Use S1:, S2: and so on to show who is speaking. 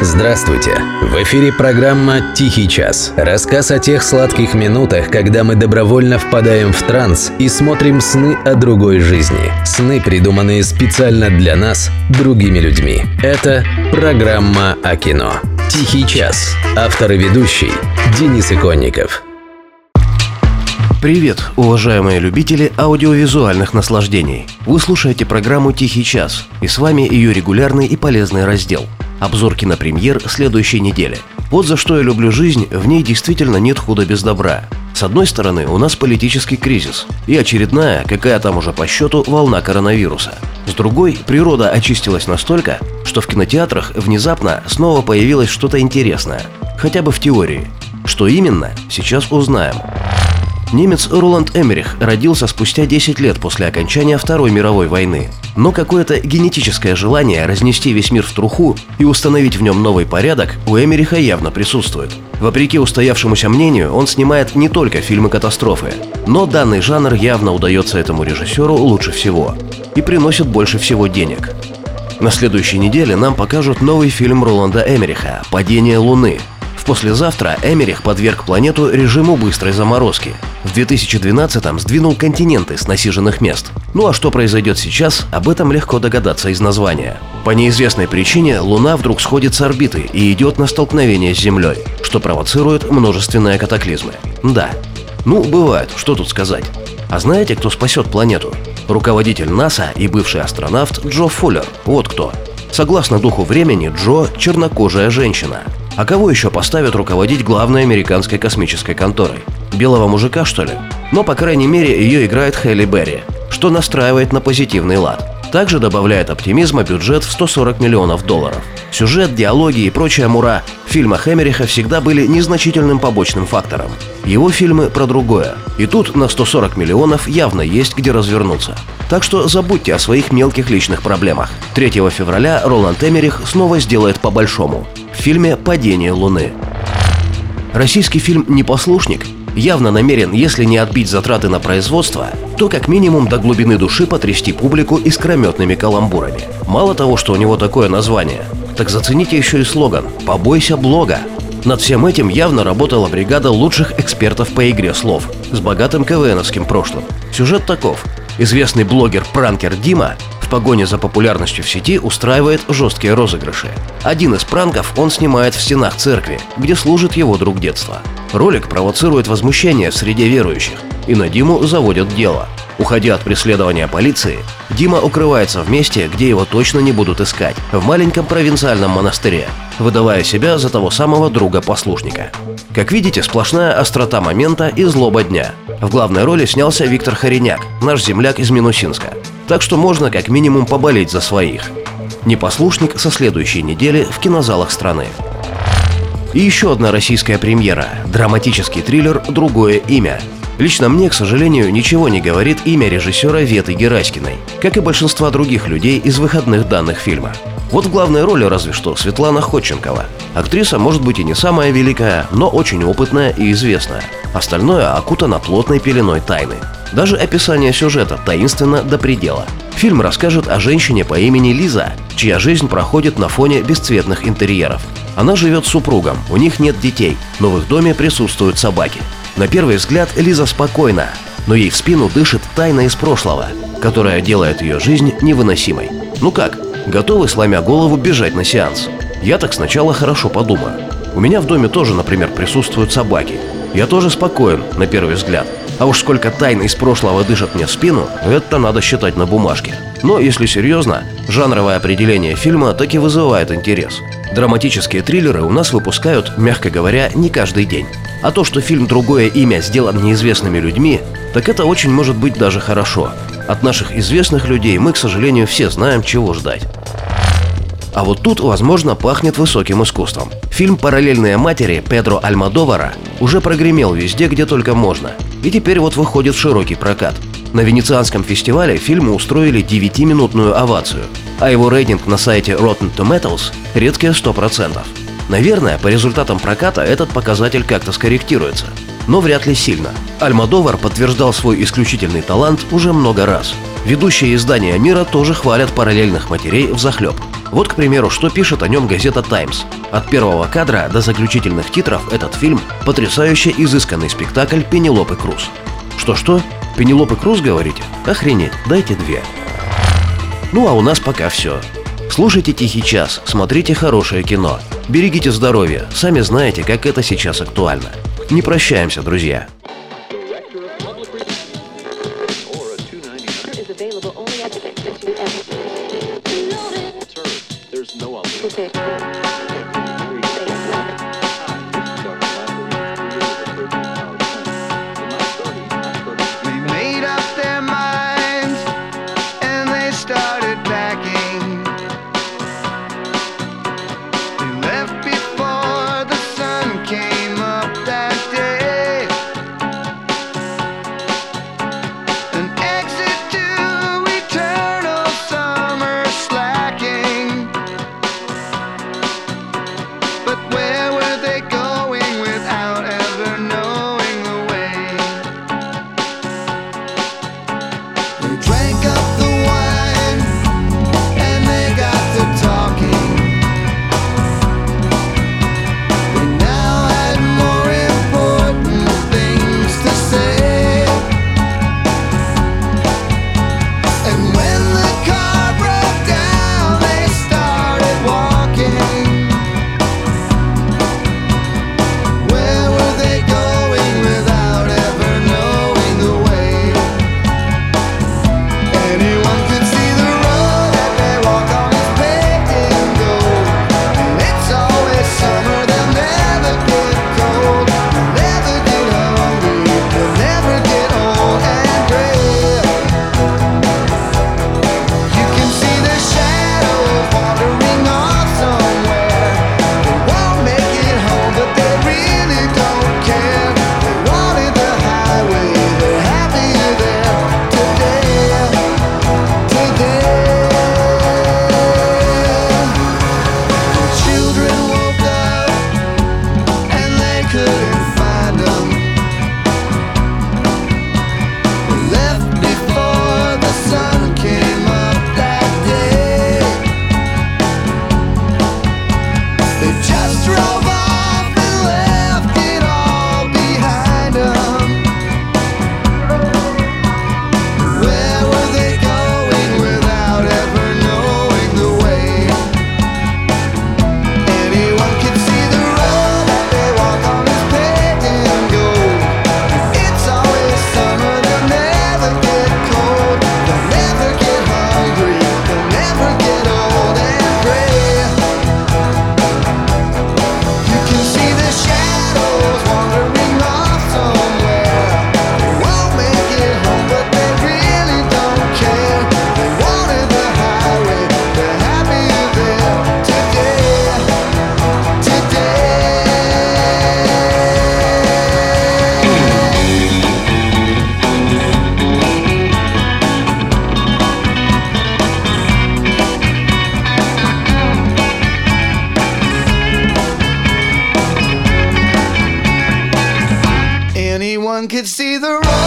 S1: Здравствуйте! В эфире программа «Тихий час». Рассказ о тех сладких минутах, когда мы добровольно впадаем в транс и смотрим сны о другой жизни. Сны, придуманные специально для нас, другими людьми. Это программа о кино. «Тихий час». Автор и ведущий Денис Иконников.
S2: Привет, уважаемые любители аудиовизуальных наслаждений. Вы слушаете программу «Тихий час», и с вами ее регулярный и полезный раздел – Обзор кинопремьер следующей недели. Вот за что я люблю жизнь, в ней действительно нет худа без добра. С одной стороны, у нас политический кризис и очередная, какая там уже по счету, волна коронавируса. С другой, природа очистилась настолько, что в кинотеатрах внезапно снова появилось что-то интересное. Хотя бы в теории. Что именно, сейчас узнаем. Немец Роланд Эмерих родился спустя 10 лет после окончания Второй мировой войны. Но какое-то генетическое желание разнести весь мир в труху и установить в нем новый порядок у Эмериха явно присутствует. Вопреки устоявшемуся мнению, он снимает не только фильмы-катастрофы. Но данный жанр явно удается этому режиссеру лучше всего и приносит больше всего денег. На следующей неделе нам покажут новый фильм Роланда Эмериха «Падение Луны», послезавтра Эмерих подверг планету режиму быстрой заморозки. В 2012-м сдвинул континенты с насиженных мест. Ну а что произойдет сейчас, об этом легко догадаться из названия. По неизвестной причине Луна вдруг сходит с орбиты и идет на столкновение с Землей, что провоцирует множественные катаклизмы. Да, ну бывает, что тут сказать. А знаете, кто спасет планету? Руководитель НАСА и бывший астронавт Джо Фуллер. Вот кто. Согласно духу времени, Джо – чернокожая женщина. А кого еще поставят руководить главной американской космической конторой? Белого мужика, что ли? Но, по крайней мере, ее играет Хелли Берри, что настраивает на позитивный лад. Также добавляет оптимизма бюджет в 140 миллионов долларов. Сюжет, диалоги и прочая мура в фильмах Эмериха всегда были незначительным побочным фактором. Его фильмы про другое. И тут на 140 миллионов явно есть где развернуться. Так что забудьте о своих мелких личных проблемах. 3 февраля Роланд Эмерих снова сделает по-большому в фильме «Падение Луны». Российский фильм «Непослушник» явно намерен, если не отбить затраты на производство, то как минимум до глубины души потрясти публику искрометными каламбурами. Мало того, что у него такое название, так зацените еще и слоган «Побойся блога». Над всем этим явно работала бригада лучших экспертов по игре слов с богатым КВНовским прошлым. Сюжет таков. Известный блогер-пранкер Дима в погоне за популярностью в сети устраивает жесткие розыгрыши. Один из пранков он снимает в стенах церкви, где служит его друг детства. Ролик провоцирует возмущение среди верующих, и на Диму заводят дело. Уходя от преследования полиции, Дима укрывается в месте, где его точно не будут искать, в маленьком провинциальном монастыре, выдавая себя за того самого друга-послушника. Как видите, сплошная острота момента и злоба дня. В главной роли снялся Виктор Хореняк, наш земляк из Минусинска. Так что можно как минимум поболеть за своих. Непослушник со следующей недели в кинозалах страны. И еще одна российская премьера – драматический триллер «Другое имя». Лично мне, к сожалению, ничего не говорит имя режиссера Веты Гераськиной, как и большинства других людей из выходных данных фильма. Вот в главной роли разве что Светлана Ходченкова. Актриса может быть и не самая великая, но очень опытная и известная. Остальное окутано плотной пеленой тайны. Даже описание сюжета таинственно до предела. Фильм расскажет о женщине по имени Лиза, чья жизнь проходит на фоне бесцветных интерьеров. Она живет с супругом, у них нет детей, но в их доме присутствуют собаки. На первый взгляд Лиза спокойна, но ей в спину дышит тайна из прошлого, которая делает ее жизнь невыносимой. Ну как, готовы, сломя голову, бежать на сеанс? Я так сначала хорошо подумаю. У меня в доме тоже, например, присутствуют собаки. Я тоже спокоен, на первый взгляд. А уж сколько тайн из прошлого дышат мне в спину, это надо считать на бумажке. Но, если серьезно, жанровое определение фильма так и вызывает интерес. Драматические триллеры у нас выпускают, мягко говоря, не каждый день. А то, что фильм «Другое имя» сделан неизвестными людьми, так это очень может быть даже хорошо. От наших известных людей мы, к сожалению, все знаем, чего ждать. А вот тут, возможно, пахнет высоким искусством. Фильм «Параллельные матери» Педро Альмадовара уже прогремел везде, где только можно. И теперь вот выходит в широкий прокат. На Венецианском фестивале фильму устроили 9-минутную овацию, а его рейтинг на сайте Rotten Tomatoes – редкие 100%. Наверное, по результатам проката этот показатель как-то скорректируется. Но вряд ли сильно. Альмадовар подтверждал свой исключительный талант уже много раз – Ведущие издания мира тоже хвалят параллельных матерей в захлеб. Вот, к примеру, что пишет о нем газета «Таймс». От первого кадра до заключительных титров этот фильм – потрясающе изысканный спектакль Пенелопы Круз. Что-что? Пенелопы Круз, говорите? Охренеть, дайте две. Ну а у нас пока все. Слушайте «Тихий час», смотрите хорошее кино. Берегите здоровье, сами знаете, как это сейчас актуально. Не прощаемся, друзья.
S3: is available only at the 2 Loaded. Turn.
S4: There's no other.
S5: strong could see the road.